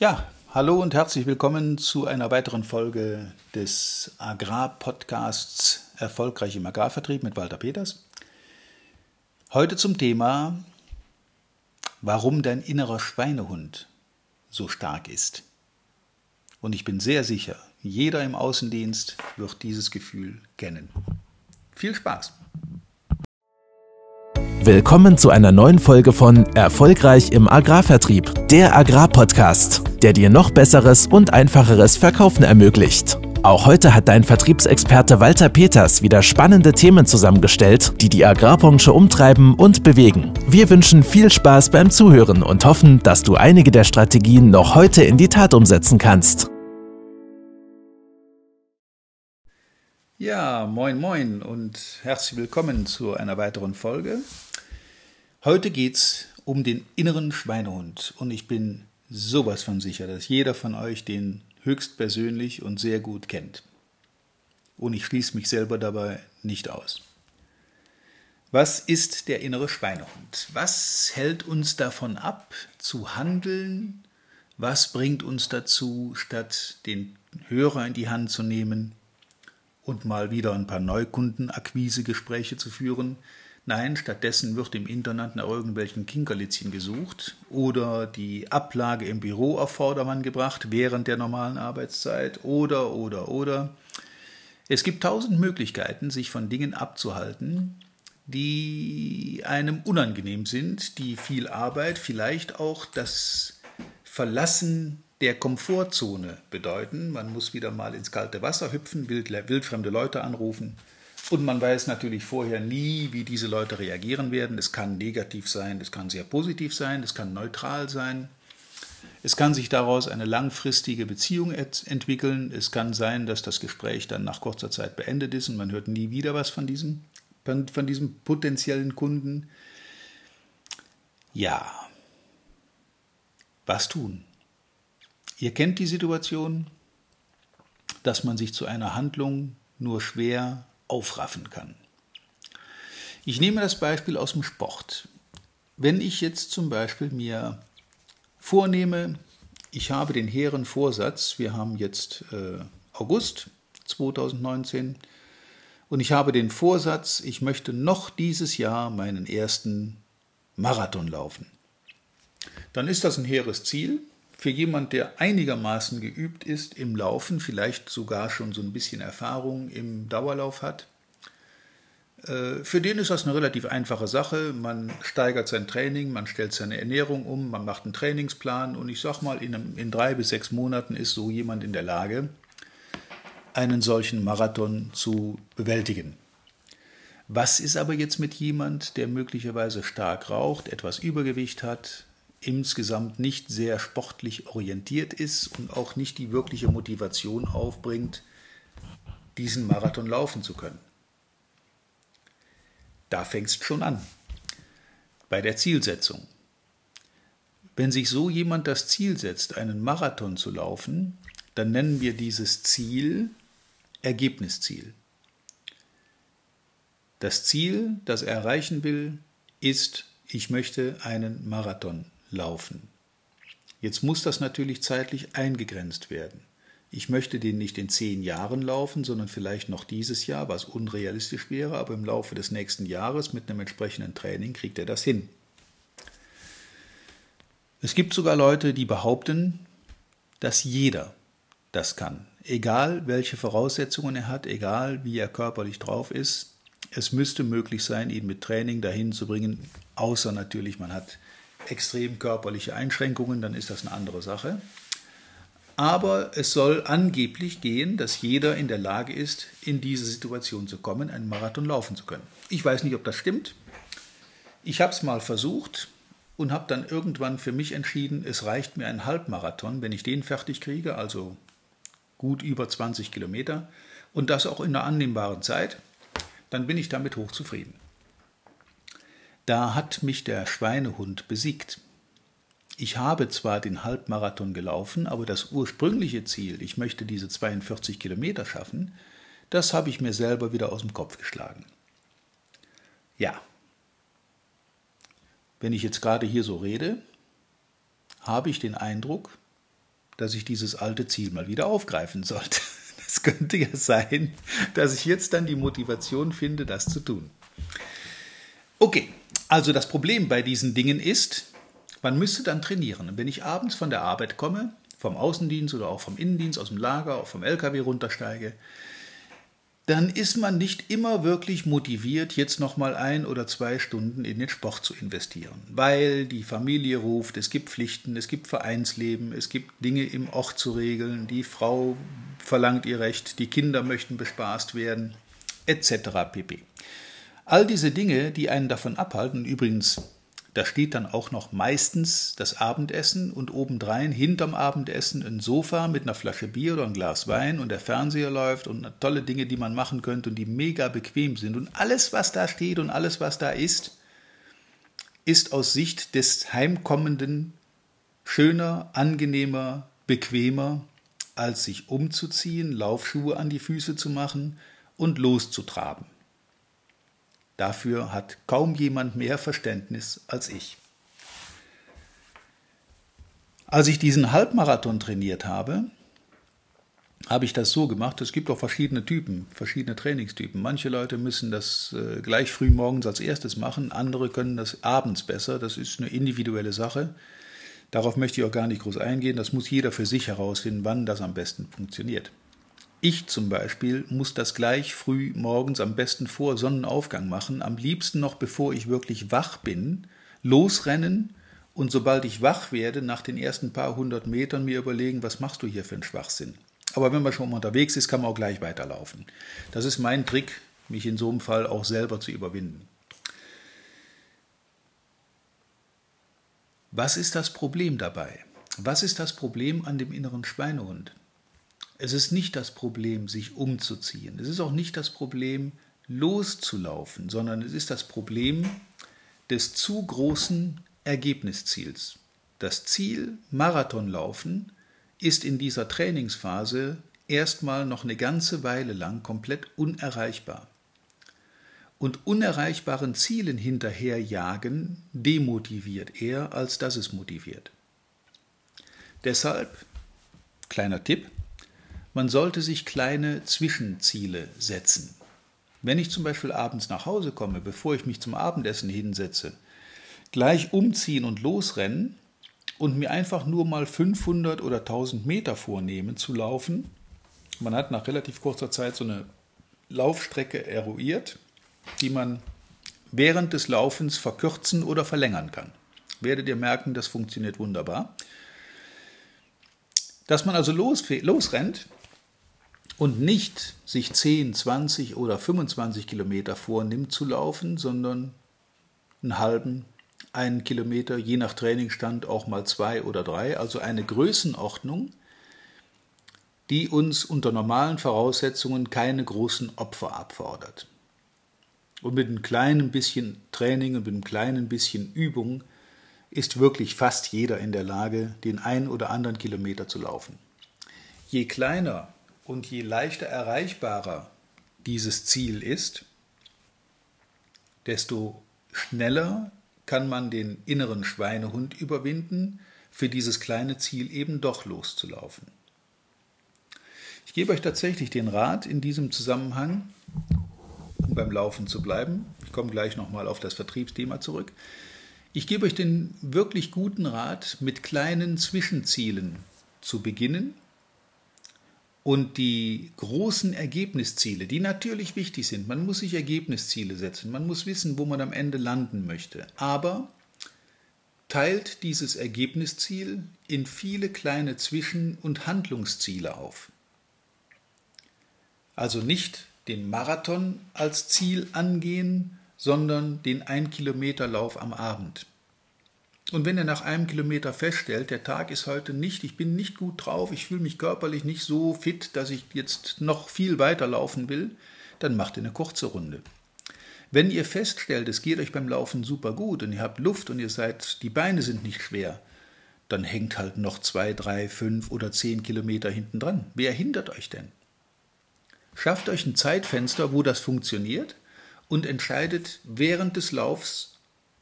Ja, hallo und herzlich willkommen zu einer weiteren Folge des Agrarpodcasts Erfolgreich im Agrarvertrieb mit Walter Peters. Heute zum Thema, warum dein innerer Schweinehund so stark ist. Und ich bin sehr sicher, jeder im Außendienst wird dieses Gefühl kennen. Viel Spaß! Willkommen zu einer neuen Folge von Erfolgreich im Agrarvertrieb, der Agrarpodcast, der dir noch besseres und einfacheres Verkaufen ermöglicht. Auch heute hat dein Vertriebsexperte Walter Peters wieder spannende Themen zusammengestellt, die die Agrarbranche umtreiben und bewegen. Wir wünschen viel Spaß beim Zuhören und hoffen, dass du einige der Strategien noch heute in die Tat umsetzen kannst. Ja, moin moin und herzlich willkommen zu einer weiteren Folge. Heute geht's um den inneren Schweinehund und ich bin sowas von sicher, dass jeder von euch den höchstpersönlich und sehr gut kennt. Und ich schließe mich selber dabei nicht aus. Was ist der innere Schweinehund? Was hält uns davon ab, zu handeln? Was bringt uns dazu, statt den Hörer in die Hand zu nehmen und mal wieder ein paar Neukundenakquisegespräche zu führen, Nein, stattdessen wird im Internet nach irgendwelchen Kinkerlitzchen gesucht oder die Ablage im Büro auf Vordermann gebracht während der normalen Arbeitszeit oder, oder, oder. Es gibt tausend Möglichkeiten, sich von Dingen abzuhalten, die einem unangenehm sind, die viel Arbeit, vielleicht auch das Verlassen der Komfortzone bedeuten. Man muss wieder mal ins kalte Wasser hüpfen, wild, wildfremde Leute anrufen und man weiß natürlich vorher nie, wie diese Leute reagieren werden. Es kann negativ sein, es kann sehr positiv sein, es kann neutral sein. Es kann sich daraus eine langfristige Beziehung entwickeln. Es kann sein, dass das Gespräch dann nach kurzer Zeit beendet ist und man hört nie wieder was von diesem, von diesem potenziellen Kunden. Ja, was tun? Ihr kennt die Situation, dass man sich zu einer Handlung nur schwer aufraffen kann. Ich nehme das Beispiel aus dem Sport. Wenn ich jetzt zum Beispiel mir vornehme, ich habe den hehren Vorsatz, wir haben jetzt äh, August 2019, und ich habe den Vorsatz, ich möchte noch dieses Jahr meinen ersten Marathon laufen. Dann ist das ein hehres Ziel, für jemand, der einigermaßen geübt ist im Laufen, vielleicht sogar schon so ein bisschen Erfahrung im Dauerlauf hat, äh, für den ist das eine relativ einfache Sache. Man steigert sein Training, man stellt seine Ernährung um, man macht einen Trainingsplan und ich sag mal, in, einem, in drei bis sechs Monaten ist so jemand in der Lage, einen solchen Marathon zu bewältigen. Was ist aber jetzt mit jemand, der möglicherweise stark raucht, etwas Übergewicht hat, insgesamt nicht sehr sportlich orientiert ist und auch nicht die wirkliche Motivation aufbringt, diesen Marathon laufen zu können. Da fängt es schon an. Bei der Zielsetzung. Wenn sich so jemand das Ziel setzt, einen Marathon zu laufen, dann nennen wir dieses Ziel Ergebnisziel. Das Ziel, das er erreichen will, ist, ich möchte einen Marathon laufen. Jetzt muss das natürlich zeitlich eingegrenzt werden. Ich möchte den nicht in zehn Jahren laufen, sondern vielleicht noch dieses Jahr, was unrealistisch wäre, aber im Laufe des nächsten Jahres mit einem entsprechenden Training kriegt er das hin. Es gibt sogar Leute, die behaupten, dass jeder das kann. Egal welche Voraussetzungen er hat, egal wie er körperlich drauf ist, es müsste möglich sein, ihn mit Training dahin zu bringen, außer natürlich man hat extrem körperliche Einschränkungen, dann ist das eine andere Sache. Aber es soll angeblich gehen, dass jeder in der Lage ist, in diese Situation zu kommen, einen Marathon laufen zu können. Ich weiß nicht, ob das stimmt. Ich habe es mal versucht und habe dann irgendwann für mich entschieden, es reicht mir ein Halbmarathon, wenn ich den fertig kriege, also gut über 20 Kilometer, und das auch in einer annehmbaren Zeit, dann bin ich damit hochzufrieden. Da hat mich der Schweinehund besiegt. Ich habe zwar den Halbmarathon gelaufen, aber das ursprüngliche Ziel, ich möchte diese 42 Kilometer schaffen, das habe ich mir selber wieder aus dem Kopf geschlagen. Ja, wenn ich jetzt gerade hier so rede, habe ich den Eindruck, dass ich dieses alte Ziel mal wieder aufgreifen sollte. Es könnte ja sein, dass ich jetzt dann die Motivation finde, das zu tun. Okay, also das Problem bei diesen Dingen ist, man müsste dann trainieren. Und wenn ich abends von der Arbeit komme, vom Außendienst oder auch vom Innendienst, aus dem Lager, vom LKW runtersteige, dann ist man nicht immer wirklich motiviert, jetzt nochmal ein oder zwei Stunden in den Sport zu investieren. Weil die Familie ruft, es gibt Pflichten, es gibt Vereinsleben, es gibt Dinge im Ort zu regeln, die Frau verlangt ihr Recht, die Kinder möchten bespaßt werden, etc. pp. All diese Dinge, die einen davon abhalten, übrigens da steht dann auch noch meistens das Abendessen und obendrein hinterm Abendessen ein Sofa mit einer Flasche Bier oder ein Glas Wein und der Fernseher läuft und tolle Dinge, die man machen könnte und die mega bequem sind. Und alles, was da steht und alles, was da ist, ist aus Sicht des Heimkommenden schöner, angenehmer, bequemer, als sich umzuziehen, Laufschuhe an die Füße zu machen und loszutraben. Dafür hat kaum jemand mehr Verständnis als ich. Als ich diesen Halbmarathon trainiert habe, habe ich das so gemacht. Es gibt auch verschiedene Typen, verschiedene Trainingstypen. Manche Leute müssen das äh, gleich früh morgens als erstes machen, andere können das abends besser. Das ist eine individuelle Sache. Darauf möchte ich auch gar nicht groß eingehen. Das muss jeder für sich herausfinden, wann das am besten funktioniert. Ich zum Beispiel muss das gleich früh morgens am besten vor Sonnenaufgang machen, am liebsten noch bevor ich wirklich wach bin, losrennen und sobald ich wach werde, nach den ersten paar hundert Metern mir überlegen, was machst du hier für einen Schwachsinn. Aber wenn man schon unterwegs ist, kann man auch gleich weiterlaufen. Das ist mein Trick, mich in so einem Fall auch selber zu überwinden. Was ist das Problem dabei? Was ist das Problem an dem inneren Schweinehund? Es ist nicht das Problem, sich umzuziehen. Es ist auch nicht das Problem, loszulaufen, sondern es ist das Problem des zu großen Ergebnisziels. Das Ziel Marathonlaufen ist in dieser Trainingsphase erstmal noch eine ganze Weile lang komplett unerreichbar. Und unerreichbaren Zielen hinterherjagen demotiviert eher, als dass es motiviert. Deshalb, kleiner Tipp, man sollte sich kleine Zwischenziele setzen. Wenn ich zum Beispiel abends nach Hause komme, bevor ich mich zum Abendessen hinsetze, gleich umziehen und losrennen und mir einfach nur mal 500 oder 1000 Meter vornehmen zu laufen. Man hat nach relativ kurzer Zeit so eine Laufstrecke eruiert, die man während des Laufens verkürzen oder verlängern kann. Werdet ihr merken, das funktioniert wunderbar. Dass man also losrennt und nicht sich 10, 20 oder 25 Kilometer vornimmt zu laufen, sondern einen halben, einen Kilometer, je nach Trainingsstand auch mal zwei oder drei, also eine Größenordnung, die uns unter normalen Voraussetzungen keine großen Opfer abfordert. Und mit einem kleinen bisschen Training und mit einem kleinen bisschen Übung ist wirklich fast jeder in der Lage, den ein oder anderen Kilometer zu laufen. Je kleiner und je leichter erreichbarer dieses Ziel ist, desto schneller kann man den inneren Schweinehund überwinden, für dieses kleine Ziel eben doch loszulaufen. Ich gebe euch tatsächlich den Rat in diesem Zusammenhang, um beim Laufen zu bleiben. Ich komme gleich nochmal auf das Vertriebsthema zurück. Ich gebe euch den wirklich guten Rat, mit kleinen Zwischenzielen zu beginnen und die großen Ergebnisziele, die natürlich wichtig sind, man muss sich Ergebnisziele setzen, man muss wissen, wo man am Ende landen möchte, aber teilt dieses Ergebnisziel in viele kleine Zwischen- und Handlungsziele auf. Also nicht den Marathon als Ziel angehen, sondern den Ein-Kilometer-Lauf am Abend. Und wenn er nach einem Kilometer feststellt, der Tag ist heute nicht, ich bin nicht gut drauf, ich fühle mich körperlich nicht so fit, dass ich jetzt noch viel weiter laufen will, dann macht er eine kurze Runde. Wenn ihr feststellt, es geht euch beim Laufen super gut und ihr habt Luft und ihr seid, die Beine sind nicht schwer, dann hängt halt noch zwei, drei, fünf oder zehn Kilometer hinten dran. Wer hindert euch denn? Schafft euch ein Zeitfenster, wo das funktioniert und entscheidet während des Laufs,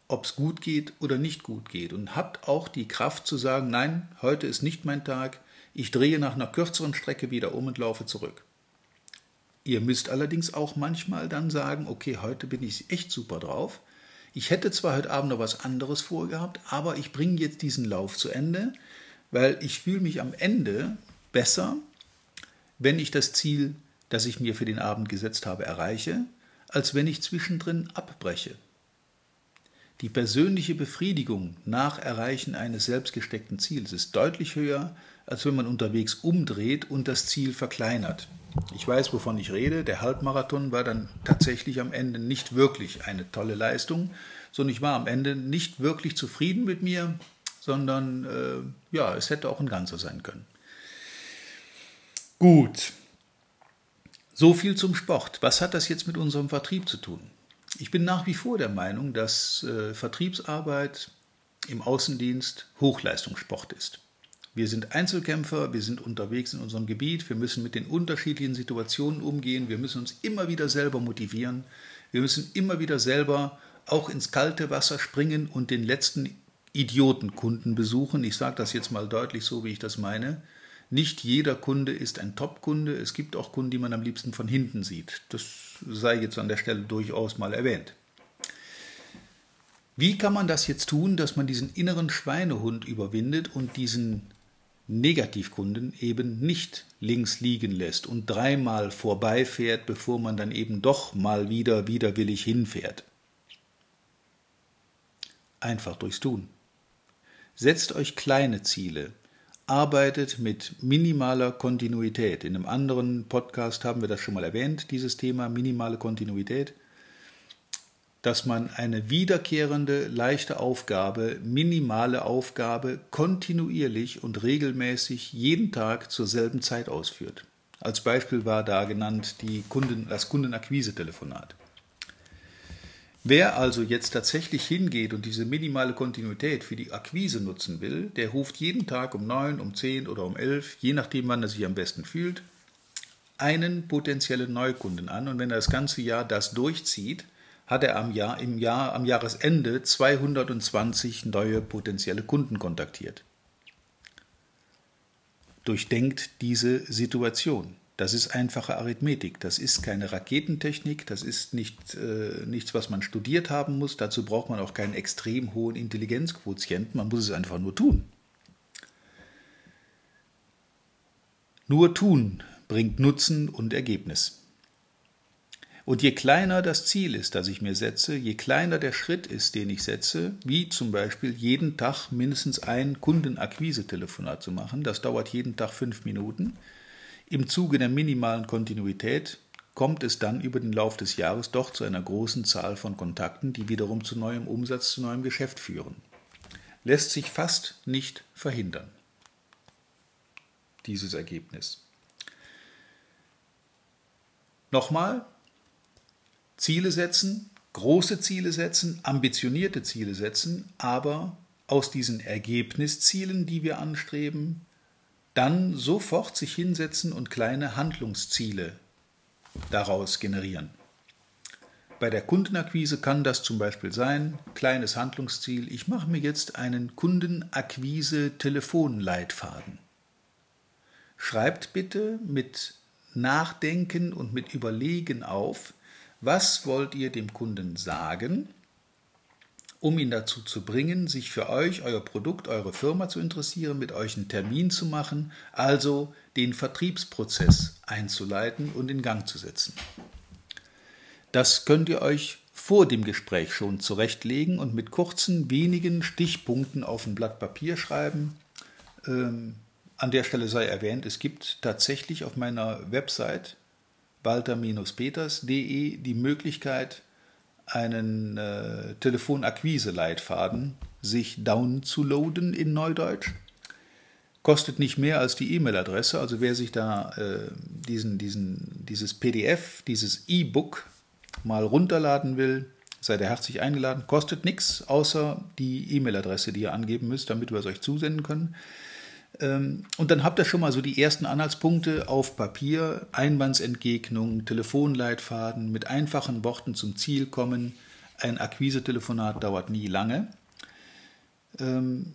ob es gut geht oder nicht gut geht und habt auch die Kraft zu sagen, nein, heute ist nicht mein Tag, Ich drehe nach einer kürzeren Strecke wieder um und laufe zurück. Ihr müsst allerdings auch manchmal dann sagen, okay, heute bin ich echt super drauf. Ich hätte zwar heute Abend noch was anderes vorgehabt, aber ich bringe jetzt diesen Lauf zu Ende, weil ich fühle mich am Ende besser, wenn ich das Ziel, das ich mir für den Abend gesetzt habe, erreiche, als wenn ich zwischendrin abbreche. Die persönliche Befriedigung nach Erreichen eines selbstgesteckten Ziels ist deutlich höher, als wenn man unterwegs umdreht und das Ziel verkleinert. Ich weiß, wovon ich rede. Der Halbmarathon war dann tatsächlich am Ende nicht wirklich eine tolle Leistung, sondern ich war am Ende nicht wirklich zufrieden mit mir, sondern äh, ja, es hätte auch ein Ganzer sein können. Gut. So viel zum Sport. Was hat das jetzt mit unserem Vertrieb zu tun? Ich bin nach wie vor der Meinung, dass äh, Vertriebsarbeit im Außendienst Hochleistungssport ist. Wir sind Einzelkämpfer, wir sind unterwegs in unserem Gebiet, wir müssen mit den unterschiedlichen Situationen umgehen, wir müssen uns immer wieder selber motivieren, wir müssen immer wieder selber auch ins kalte Wasser springen und den letzten Idiotenkunden besuchen. Ich sage das jetzt mal deutlich so, wie ich das meine. Nicht jeder Kunde ist ein Top-Kunde. Es gibt auch Kunden, die man am liebsten von hinten sieht. Das sei jetzt an der Stelle durchaus mal erwähnt. Wie kann man das jetzt tun, dass man diesen inneren Schweinehund überwindet und diesen Negativkunden eben nicht links liegen lässt und dreimal vorbeifährt, bevor man dann eben doch mal wieder widerwillig hinfährt? Einfach durchs Tun. Setzt euch kleine Ziele, arbeitet mit minimaler Kontinuität. In einem anderen Podcast haben wir das schon mal erwähnt, dieses Thema minimale Kontinuität, dass man eine wiederkehrende, leichte Aufgabe, minimale Aufgabe kontinuierlich und regelmäßig jeden Tag zur selben Zeit ausführt. Als Beispiel war da genannt die Kunden, das Kundenakquise-Telefonat. Wer also jetzt tatsächlich hingeht und diese minimale Kontinuität für die Akquise nutzen will, der ruft jeden Tag um 9, um 10 oder um 11, je nachdem, wann er sich am besten fühlt, einen potenziellen Neukunden an. Und wenn er das ganze Jahr das durchzieht, hat er am, Jahr, im Jahr, am Jahresende 220 neue potenzielle Kunden kontaktiert. Durchdenkt diese Situation. Das ist einfache Arithmetik. Das ist keine Raketentechnik. Das ist nicht, äh, nichts, was man studiert haben muss. Dazu braucht man auch keinen extrem hohen Intelligenzquotienten. Man muss es einfach nur tun. Nur tun bringt Nutzen und Ergebnis. Und je kleiner das Ziel ist, das ich mir setze, je kleiner der Schritt ist, den ich setze, wie zum Beispiel jeden Tag mindestens ein Kundenakquise-Telefonat zu machen, das dauert jeden Tag fünf Minuten, im Zuge der minimalen Kontinuität kommt es dann über den Lauf des Jahres doch zu einer großen Zahl von Kontakten, die wiederum zu neuem Umsatz, zu neuem Geschäft führen. Lässt sich fast nicht verhindern, dieses Ergebnis. Nochmal, Ziele setzen, große Ziele setzen, ambitionierte Ziele setzen, aber aus diesen Ergebniszielen, die wir anstreben, dann sofort sich hinsetzen und kleine Handlungsziele daraus generieren. Bei der Kundenakquise kann das zum Beispiel sein, kleines Handlungsziel, ich mache mir jetzt einen Kundenakquise-Telefonleitfaden. Schreibt bitte mit Nachdenken und mit Überlegen auf, was wollt ihr dem Kunden sagen, um ihn dazu zu bringen, sich für euch, euer Produkt, eure Firma zu interessieren, mit euch einen Termin zu machen, also den Vertriebsprozess einzuleiten und in Gang zu setzen. Das könnt ihr euch vor dem Gespräch schon zurechtlegen und mit kurzen, wenigen Stichpunkten auf ein Blatt Papier schreiben. Ähm, an der Stelle sei erwähnt, es gibt tatsächlich auf meiner Website walter-peters.de die Möglichkeit, einen äh, Telefonakquise-Leitfaden sich downzuladen in Neudeutsch. Kostet nicht mehr als die E-Mail-Adresse. Also wer sich da äh, diesen, diesen, dieses PDF, dieses E-Book mal runterladen will, seid ihr herzlich eingeladen. Kostet nichts, außer die E-Mail-Adresse, die ihr angeben müsst, damit wir es euch zusenden können. Ähm, und dann habt ihr schon mal so die ersten Anhaltspunkte auf Papier, Einwandsentgegnung, Telefonleitfaden, mit einfachen Worten zum Ziel kommen. Ein Akquise-Telefonat dauert nie lange. Ähm,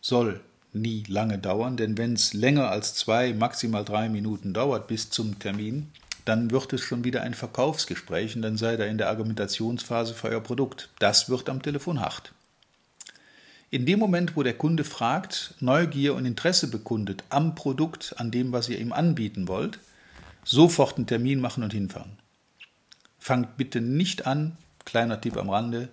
soll nie lange dauern, denn wenn es länger als zwei, maximal drei Minuten dauert bis zum Termin, dann wird es schon wieder ein Verkaufsgespräch und dann seid ihr in der Argumentationsphase für euer Produkt. Das wird am Telefon hart. In dem Moment, wo der Kunde fragt, Neugier und Interesse bekundet am Produkt, an dem, was ihr ihm anbieten wollt, sofort einen Termin machen und hinfahren. Fangt bitte nicht an, kleiner Tipp am Rande,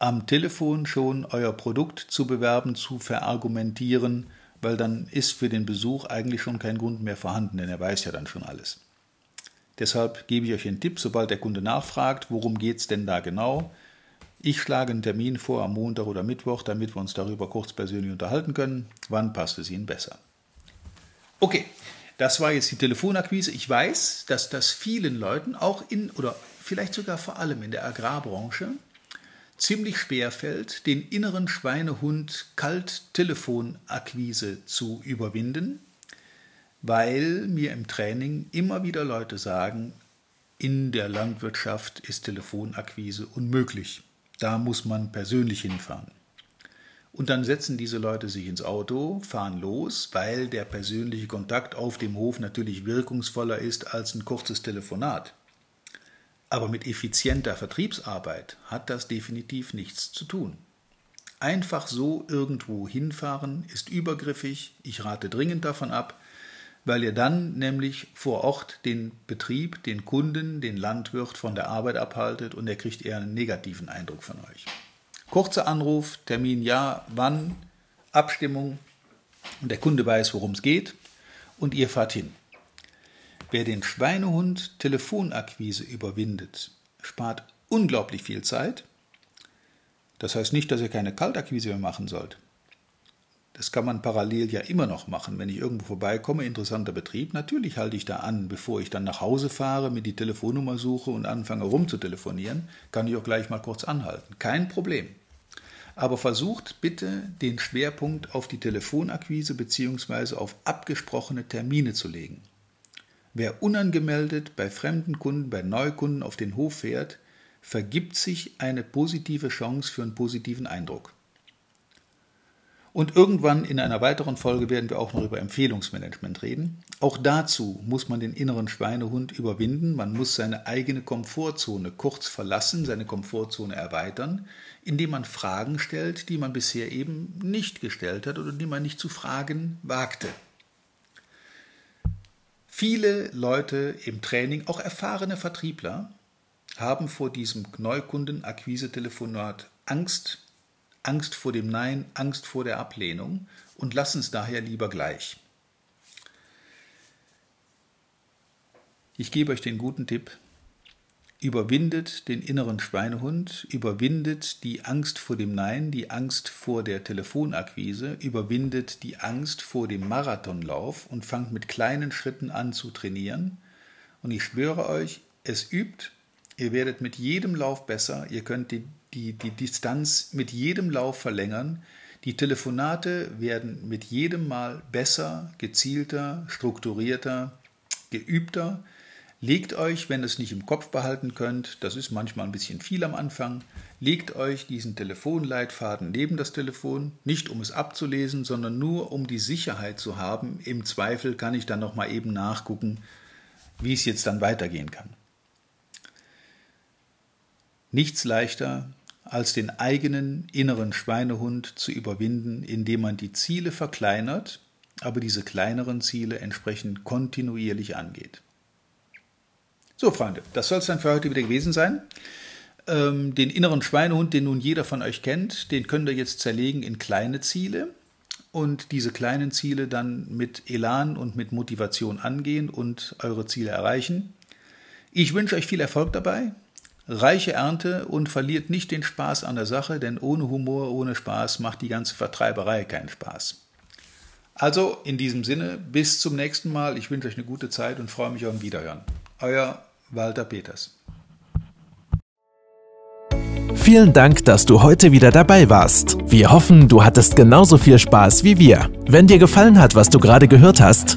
am Telefon schon euer Produkt zu bewerben, zu verargumentieren, weil dann ist für den Besuch eigentlich schon kein Grund mehr vorhanden, denn er weiß ja dann schon alles. Deshalb gebe ich euch einen Tipp, sobald der Kunde nachfragt, worum geht es denn da genau. Ich schlage einen Termin vor am Montag oder Mittwoch, damit wir uns darüber kurz persönlich unterhalten können. Wann passt es Ihnen besser? Okay, das war jetzt die Telefonakquise. Ich weiß, dass das vielen Leuten auch in oder vielleicht sogar vor allem in der Agrarbranche ziemlich schwer fällt, den inneren Schweinehund Kalt-Telefonakquise zu überwinden, weil mir im Training immer wieder Leute sagen, in der Landwirtschaft ist Telefonakquise unmöglich. Da muss man persönlich hinfahren. Und dann setzen diese Leute sich ins Auto, fahren los, weil der persönliche Kontakt auf dem Hof natürlich wirkungsvoller ist als ein kurzes Telefonat. Aber mit effizienter Vertriebsarbeit hat das definitiv nichts zu tun. Einfach so irgendwo hinfahren ist übergriffig, ich rate dringend davon ab, weil ihr dann nämlich vor Ort den Betrieb, den Kunden, den Landwirt von der Arbeit abhaltet und er kriegt eher einen negativen Eindruck von euch. Kurzer Anruf, Termin ja, wann, Abstimmung und der Kunde weiß, worum es geht und ihr fahrt hin. Wer den Schweinehund Telefonakquise überwindet, spart unglaublich viel Zeit. Das heißt nicht, dass ihr keine Kaltakquise mehr machen sollt. Das kann man parallel ja immer noch machen. Wenn ich irgendwo vorbeikomme, interessanter Betrieb, natürlich halte ich da an, bevor ich dann nach Hause fahre, mir die Telefonnummer suche und anfange rumzutelefonieren, kann ich auch gleich mal kurz anhalten. Kein Problem. Aber versucht bitte den Schwerpunkt auf die Telefonakquise bzw. auf abgesprochene Termine zu legen. Wer unangemeldet bei fremden Kunden, bei Neukunden auf den Hof fährt, vergibt sich eine positive Chance für einen positiven Eindruck. Und irgendwann in einer weiteren Folge werden wir auch noch über Empfehlungsmanagement reden. Auch dazu muss man den inneren Schweinehund überwinden. Man muss seine eigene Komfortzone kurz verlassen, seine Komfortzone erweitern, indem man Fragen stellt, die man bisher eben nicht gestellt hat oder die man nicht zu fragen wagte. Viele Leute im Training, auch erfahrene Vertriebler, haben vor diesem Neukundenakquise-Telefonat Angst, Angst vor dem Nein, Angst vor der Ablehnung und lassen es daher lieber gleich. Ich gebe euch den guten Tipp, überwindet den inneren Schweinehund, überwindet die Angst vor dem Nein, die Angst vor der Telefonakquise, überwindet die Angst vor dem Marathonlauf und fangt mit kleinen Schritten an zu trainieren. Und ich schwöre euch, es übt, ihr werdet mit jedem Lauf besser, ihr könnt die, die, die Distanz mit jedem Lauf verlängern, die Telefonate werden mit jedem Mal besser, gezielter, strukturierter, geübter, Legt euch, wenn ihr es nicht im Kopf behalten könnt, das ist manchmal ein bisschen viel am Anfang, legt euch diesen Telefonleitfaden neben das Telefon, nicht um es abzulesen, sondern nur um die Sicherheit zu haben. Im Zweifel kann ich dann noch mal eben nachgucken, wie es jetzt dann weitergehen kann. Nichts leichter als den eigenen inneren Schweinehund zu überwinden, indem man die Ziele verkleinert, aber diese kleineren Ziele entsprechend kontinuierlich angeht. So, Freunde, das soll es dann für heute wieder gewesen sein. Ähm, den inneren Schweinehund, den nun jeder von euch kennt, den könnt ihr jetzt zerlegen in kleine Ziele und diese kleinen Ziele dann mit Elan und mit Motivation angehen und eure Ziele erreichen. Ich wünsche euch viel Erfolg dabei, reiche Ernte und verliert nicht den Spaß an der Sache, denn ohne Humor, ohne Spaß macht die ganze Vertreiberei keinen Spaß. Also in diesem Sinne, bis zum nächsten Mal. Ich wünsche euch eine gute Zeit und freue mich auf ein Wiederhören. Euer Walter Peters. Vielen Dank, dass du heute wieder dabei warst. Wir hoffen, du hattest genauso viel Spaß wie wir. Wenn dir gefallen hat, was du gerade gehört hast,